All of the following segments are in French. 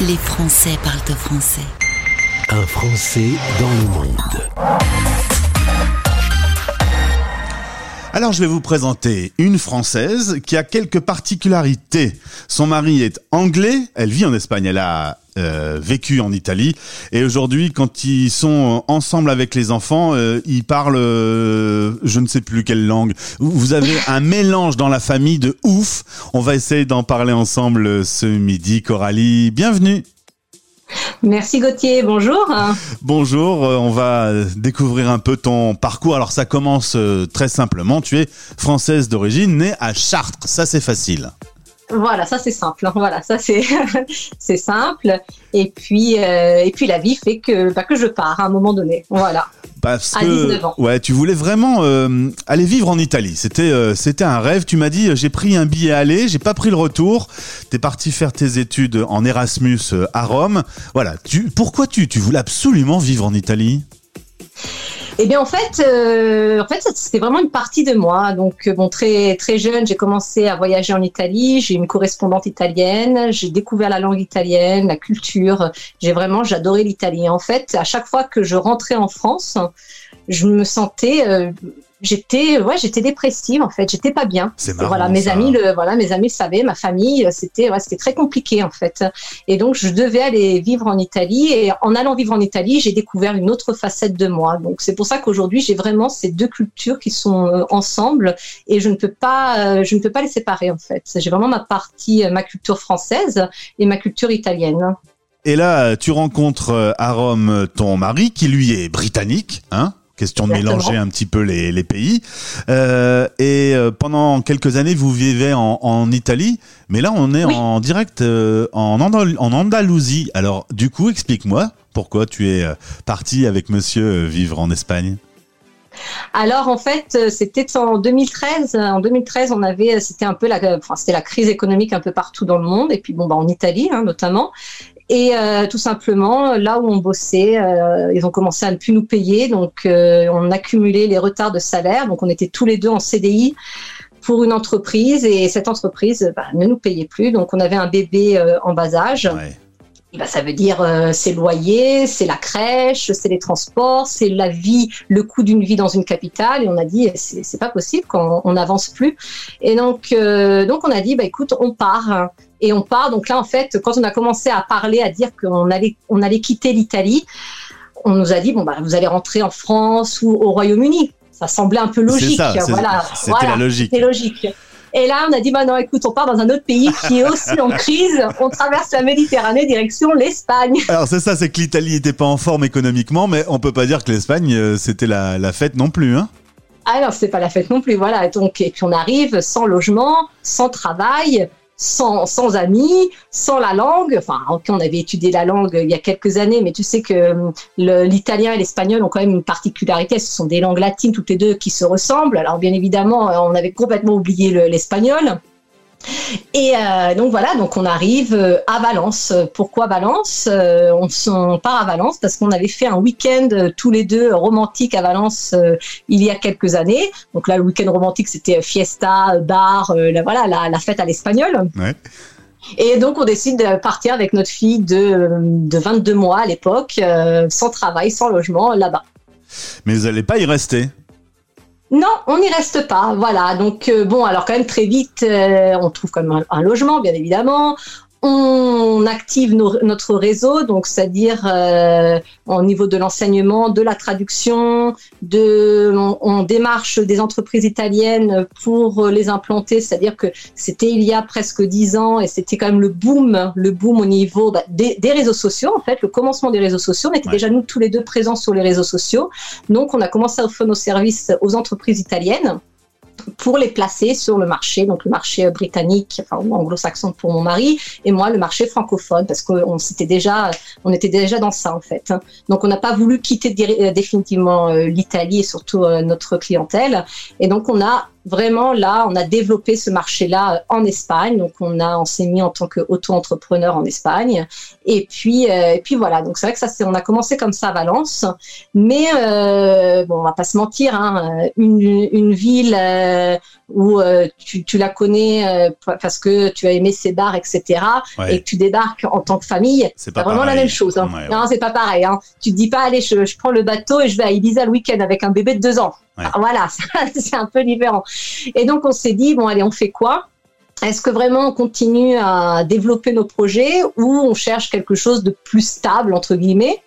Les Français parlent au français. Un Français dans le monde. Alors je vais vous présenter une Française qui a quelques particularités. Son mari est anglais, elle vit en Espagne, elle a euh, vécu en Italie et aujourd'hui quand ils sont ensemble avec les enfants, euh, ils parlent euh, je ne sais plus quelle langue. Vous avez un mélange dans la famille de ouf. On va essayer d'en parler ensemble ce midi. Coralie, bienvenue. Merci Gauthier, bonjour. Bonjour, euh, on va découvrir un peu ton parcours. Alors ça commence euh, très simplement, tu es française d'origine, née à Chartres, ça c'est facile. Voilà, ça c'est simple. Hein. Voilà, ça c'est c'est simple. Et puis euh, et puis la vie fait que bah, que je pars à un moment donné. Voilà. Parce que ouais, tu voulais vraiment euh, aller vivre en Italie. C'était euh, c'était un rêve. Tu m'as dit j'ai pris un billet aller, j'ai pas pris le retour. T'es parti faire tes études en Erasmus à Rome. Voilà. Tu pourquoi tu tu voulais absolument vivre en Italie? Eh bien, en fait, euh, en fait, c'était vraiment une partie de moi. Donc, euh, bon, très très jeune, j'ai commencé à voyager en Italie. J'ai une correspondante italienne. J'ai découvert la langue italienne, la culture. J'ai vraiment, j'adorais l'Italie. En fait, à chaque fois que je rentrais en France, je me sentais euh, j'étais ouais j'étais dépressive en fait. J'étais pas bien. Marrant, voilà mes ça. amis le voilà mes amis le savaient ma famille c'était ouais, c'était très compliqué en fait. Et donc je devais aller vivre en Italie. Et en allant vivre en Italie j'ai découvert une autre facette de moi. Donc c'est pour ça qu'aujourd'hui j'ai vraiment ces deux cultures qui sont euh, ensemble. Et je ne peux pas euh, je ne peux pas les séparer en fait. J'ai vraiment ma partie euh, ma culture française et ma culture italienne. Et là, tu rencontres euh, à Rome ton mari qui lui est britannique, hein Question de Exactement. mélanger un petit peu les, les pays. Euh, et euh, pendant quelques années, vous vivez en, en Italie, mais là, on est Oui. en direct euh, en, Andal- en Andalousie. Alors, du coup, explique-moi pourquoi tu es parti avec monsieur vivre en Espagne. Alors en fait, c'était en 2013. En 2013, on avait, c'était un peu la, enfin c'était la crise économique un peu partout dans le monde et puis bon bah en Italie hein, notamment. Et euh, tout simplement, là où on bossait, euh, ils ont commencé à ne plus nous payer, donc euh, on accumulait les retards de salaire. Donc on était tous les deux en CDI pour une entreprise et cette entreprise bah, ne nous payait plus. Donc on avait un bébé en bas âge. Eh ben, ça veut dire euh, c'est le loyer, c'est la crèche, c'est les transports, c'est la vie, le coût d'une vie dans une capitale. Et on a dit c'est c'est pas possible quand on n'avance plus. Et donc euh, donc on a dit bah écoute on part et on part. Donc là en fait quand on a commencé à parler à dire qu'on allait on allait quitter l'Italie, on nous a dit bon bah vous allez rentrer en France ou au Royaume-Uni. Ça semblait un peu logique. Ça, voilà, c'était voilà, la logique. c'était logique. Et là, on a dit, bah non, écoute, on part dans un autre pays qui est aussi en crise. On traverse la Méditerranée direction l'Espagne. Alors c'est ça, c'est que l'Italie n'était pas en forme économiquement, mais on peut pas dire que l'Espagne euh, c'était la, la fête non plus, hein Ah non, c'est pas la fête non plus, voilà. Donc, et puis on arrive sans logement, sans travail, sans, sans amis, sans la langue. Enfin, on avait étudié la langue il y a quelques années, mais tu sais que hum, l'italien et l'espagnol ont quand même une particularité. Ce sont des langues latines toutes les deux qui se ressemblent. Alors, bien évidemment, euh, on avait complètement oublié le- l'espagnol. Et euh, donc voilà, donc on arrive euh, à Valence. Pourquoi Valence? Euh, on, part à Valence parce qu'on avait fait un week-end tous les deux romantique à Valence euh, il y a quelques années. Donc là, le week-end romantique, c'était fiesta, bar, euh, la, voilà, la, la fête à l'espagnol. Ouais. Et donc on décide de partir avec notre fille de, de 22 mois à l'époque, sans travail, sans logement, là-bas. Mais vous allez pas y rester? Non, on n'y reste pas. Voilà. Donc euh, bon, alors quand même très vite, euh, on trouve quand même un, un logement, bien évidemment. On active nos- notre réseau, donc c'est-à-dire euh, au niveau de l'enseignement, de la traduction, de, on, on démarche des entreprises italiennes pour les implanter, c'est-à-dire que c'était il y a presque dix ans et c'était quand même le boom, le boom au niveau bah, des, des réseaux sociaux en fait, le commencement des réseaux sociaux. On était Ouais. déjà nous tous les deux présents sur les réseaux sociaux. Donc, on a commencé à offrir nos services aux entreprises italiennes pour les placer sur le marché, donc le marché britannique, enfin anglo-saxon pour mon mari, et moi le marché francophone, parce qu'on s'était déjà, on était déjà dans ça en fait. hein. Donc on n'a pas voulu quitter euh, définitivement euh, l'Italie et surtout euh, notre clientèle, et donc on a vraiment là, on a développé ce marché-là euh, en Espagne. Donc on a, on s'est mis en tant qu'auto-entrepreneur en Espagne. Et puis, euh, et puis voilà. Donc c'est vrai que ça, c'est, on a commencé comme ça à Valence. Mais euh, bon, on va pas se mentir, hein, une, une ville euh, où euh, tu, tu, la connais parce que tu as aimé ses bars, etc. Ouais. Et que tu débarques en tant que famille, c'est pas vraiment pareil. la même chose. Hein. Ouais, ouais. Non, c'est pas pareil. Hein. Tu te dis pas, allez, je, je prends le bateau et je vais à Ibiza le week-end avec un bébé de deux ans. Ouais. Voilà, c'est un peu différent. Et donc on s'est dit bon allez on fait quoi? Est-ce que vraiment on continue à développer nos projets ou on cherche quelque chose de plus stable entre guillemets?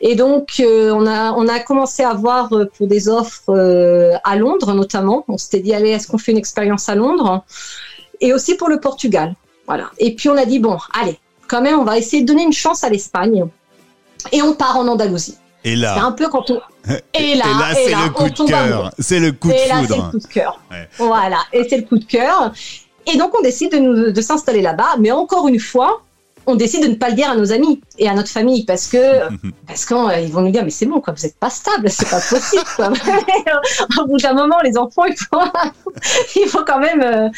Et donc euh, on a on a commencé à voir euh, pour des offres euh, à Londres notamment. On s'était dit allez est-ce qu'on fait une expérience à Londres? Et aussi pour le Portugal. Voilà. Et puis on a dit bon allez quand même on va essayer de donner une chance à l'Espagne et on part en Andalousie. Et là, c'est un peu quand on et là, et là c'est le coup de cœur. C'est le coup de et là, c'est le coup de cœur. Voilà, et c'est le coup de cœur. Et donc, on décide de, nous, de s'installer là-bas. Mais encore une fois, on décide de ne pas le dire à nos amis et à notre famille parce que parce qu'ils euh, vont nous dire mais c'est bon quoi vous êtes pas stable c'est pas possible quoi. Au bout d'un moment les enfants il faut il faut quand même euh...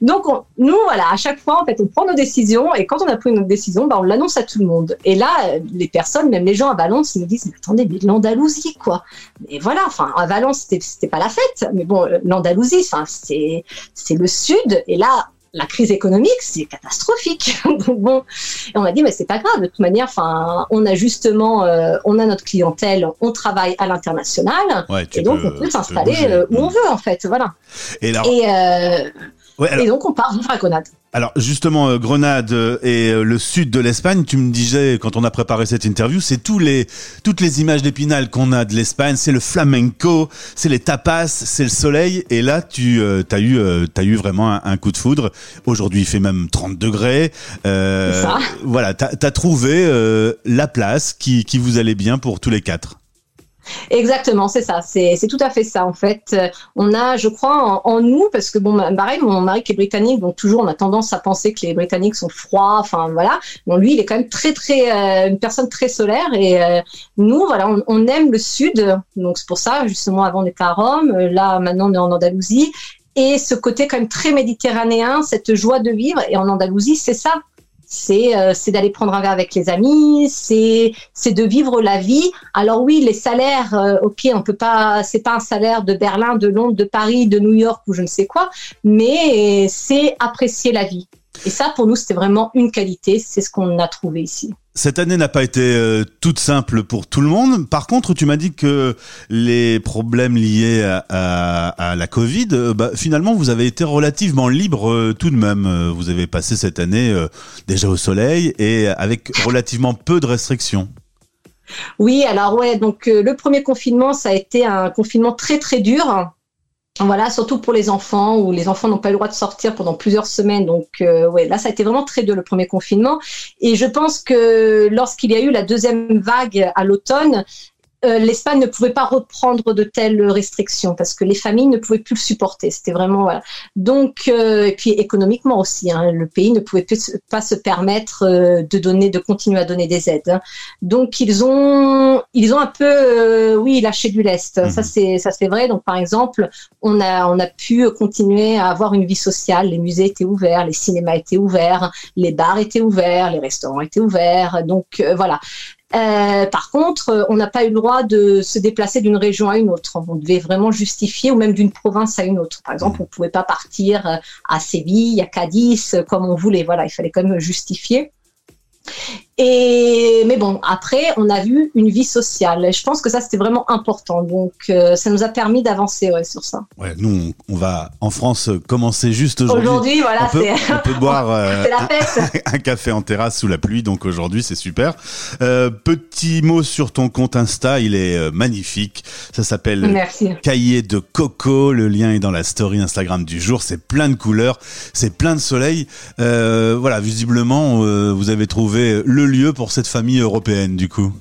donc on, nous voilà à chaque fois en fait on prend nos décisions et quand on a pris notre décision bah, on l'annonce à tout le monde. Et là les personnes même les gens à Valence ils me disent mais attendez mais l'Andalousie quoi. Mais voilà enfin à Valence c'était c'était pas la fête mais bon l'Andalousie enfin c'est c'est le sud. Et là la crise économique, c'est catastrophique. bon, et on m'a dit, mais c'est pas grave. De toute manière, enfin, on a justement, euh, on a notre clientèle, on travaille à l'international, ouais, et donc peux, on peut s'installer euh, où on veut en fait, voilà. Et, euh, ouais, alors... et donc on part vivre à Grenade. Alors justement, euh, Grenade et euh, le sud de l'Espagne, tu me disais quand on a préparé cette interview, c'est tous les toutes les images d'Épinal qu'on a de l'Espagne, c'est le flamenco, c'est les tapas, c'est le soleil. Et là, tu euh, as eu euh, t'as eu vraiment un, un, coup de foudre. Aujourd'hui, il fait même 30 degrés. Euh, ça. Voilà, t'as as trouvé euh, la place qui qui vous allait bien pour tous les quatre. Exactement, c'est ça, c'est tout à fait ça en fait. On a, je crois, en, nous, parce que bon, pareil, mon mari qui est britannique, donc toujours on a tendance à penser que les Britanniques sont froids, enfin voilà. Bon, lui, il est quand même très très euh, une personne très solaire et euh, nous, voilà, on, on, aime le sud, donc c'est pour ça justement avant on était à Rome, là maintenant on est en Andalousie. Et ce côté quand même très méditerranéen, cette joie de vivre. Et en Andalousie, c'est ça c'est euh, c'est d'aller prendre un verre avec les amis, c'est c'est de vivre la vie. Alors oui, les salaires, euh, ok, on peut pas, c'est pas un salaire de Berlin, de Londres, de Paris, de New York ou je ne sais quoi, mais c'est apprécier la vie. Et ça, pour nous, c'était vraiment une qualité. C'est ce qu'on a trouvé ici. Cette année n'a pas été euh, toute simple pour tout le monde. Par contre, tu m'as dit que les problèmes liés à, à, à la Covid, euh, bah, finalement, vous avez été relativement libre euh, tout de même. Vous avez passé cette année déjà au soleil et avec relativement peu de restrictions. Oui, alors ouais, donc le premier confinement, ça a été un confinement très très dur. Voilà, surtout pour les enfants, où les enfants n'ont pas le droit de sortir pendant plusieurs semaines. Donc, euh, ouais, là, ça a été vraiment très dur le premier confinement. Et je pense que lorsqu'il y a eu la deuxième vague à l'automne, euh, l'Espagne ne pouvait pas reprendre de telles restrictions parce que les familles ne pouvaient plus le supporter. C'était vraiment voilà. Donc euh, et puis économiquement aussi, hein, le pays ne pouvait plus, pas se permettre euh, de donner, de continuer à donner des aides. Hein. Donc ils ont ils ont un peu oui lâché du lest. Mmh. Ça c'est ça c'est vrai. Donc par exemple, on a on a pu continuer à avoir une vie sociale. Les musées étaient ouverts, les cinémas étaient ouverts, les bars étaient ouverts, les restaurants étaient ouverts. Donc voilà. Euh, par contre, on n'a pas eu le droit de se déplacer d'une région à une autre. On devait vraiment justifier, ou même d'une province à une autre. Par exemple, on ne pouvait pas partir à Séville, à Cadiz, comme on voulait. Voilà, il fallait quand même justifier. Et mais bon, après, on a vu une vie sociale. Je pense que ça, c'était vraiment important. Donc, euh, ça nous a permis d'avancer ouais, sur ça. Ouais, nous, on, on, va en France commencer juste aujourd'hui. Aujourd'hui, voilà, on peut, on peut boire euh, la fête. Un, un, café en terrasse sous la pluie. Donc aujourd'hui, c'est super. Euh, petit mot sur ton compte Insta, il est magnifique. Ça s'appelle Cahier de Coco. Le lien est dans la story Instagram du jour. C'est plein de couleurs, c'est plein de soleil. Voilà, visiblement, vous avez trouvé le lieu pour cette famille européenne, du coup?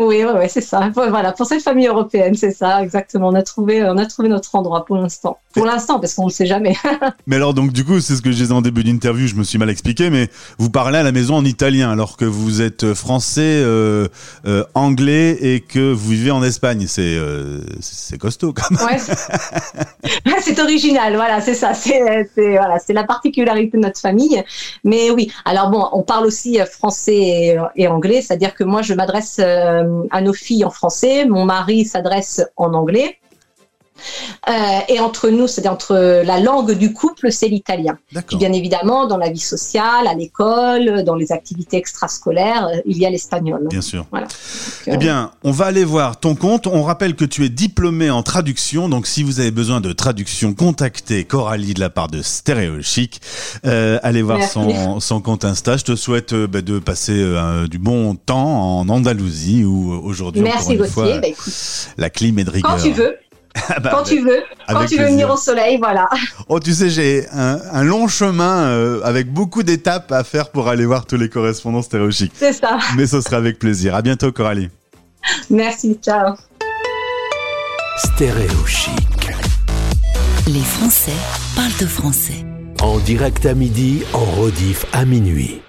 Oui, ouais, ouais, c'est ça. Voilà, pour cette famille européenne, c'est ça, exactement. On a trouvé, on a trouvé notre endroit pour l'instant. Pour l'instant, parce qu'on ne sait jamais. mais alors, donc, du coup, c'est ce que je disais en début d'interview, je me suis mal expliqué, mais vous parlez à la maison en italien, alors que vous êtes français, euh, euh, anglais et que vous vivez en Espagne. C'est, euh, c'est costaud, quand même. Ouais. c'est original, voilà, c'est ça. C'est, voilà, la particularité de notre famille. Mais oui, alors bon, on parle aussi français et, et anglais, c'est-à-dire que moi, je m'adresse à nos filles en français, mon mari s'adresse en anglais. Euh, et entre nous, c'est entre la langue du couple, c'est l'italien. Puis bien évidemment, dans la vie sociale, à l'école, dans les activités extrascolaires, il y a l'espagnol. Bien sûr. Voilà. eh bien, on va aller voir ton compte. On rappelle que tu es diplômé en traduction, donc si vous avez besoin de traduction, contactez Coralie de la part de Stéréo Chic. Euh, allez voir son, son, compte Insta. Je te souhaite euh, bah, de passer du bon temps en Andalousie où aujourd'hui, encore une fois, bah, la clim est de rigueur. Quand tu veux. Ah bah, quand tu veux, quand tu veux venir au soleil, voilà. Oh, tu sais, j'ai un, long chemin euh, avec beaucoup d'étapes à faire pour aller voir tous les correspondants stéréochiques. C'est ça. Mais ce sera avec plaisir. À bientôt, Coralie. Merci, ciao. Stéréochic. Les Français parlent de français. En direct à midi, en rediff à minuit.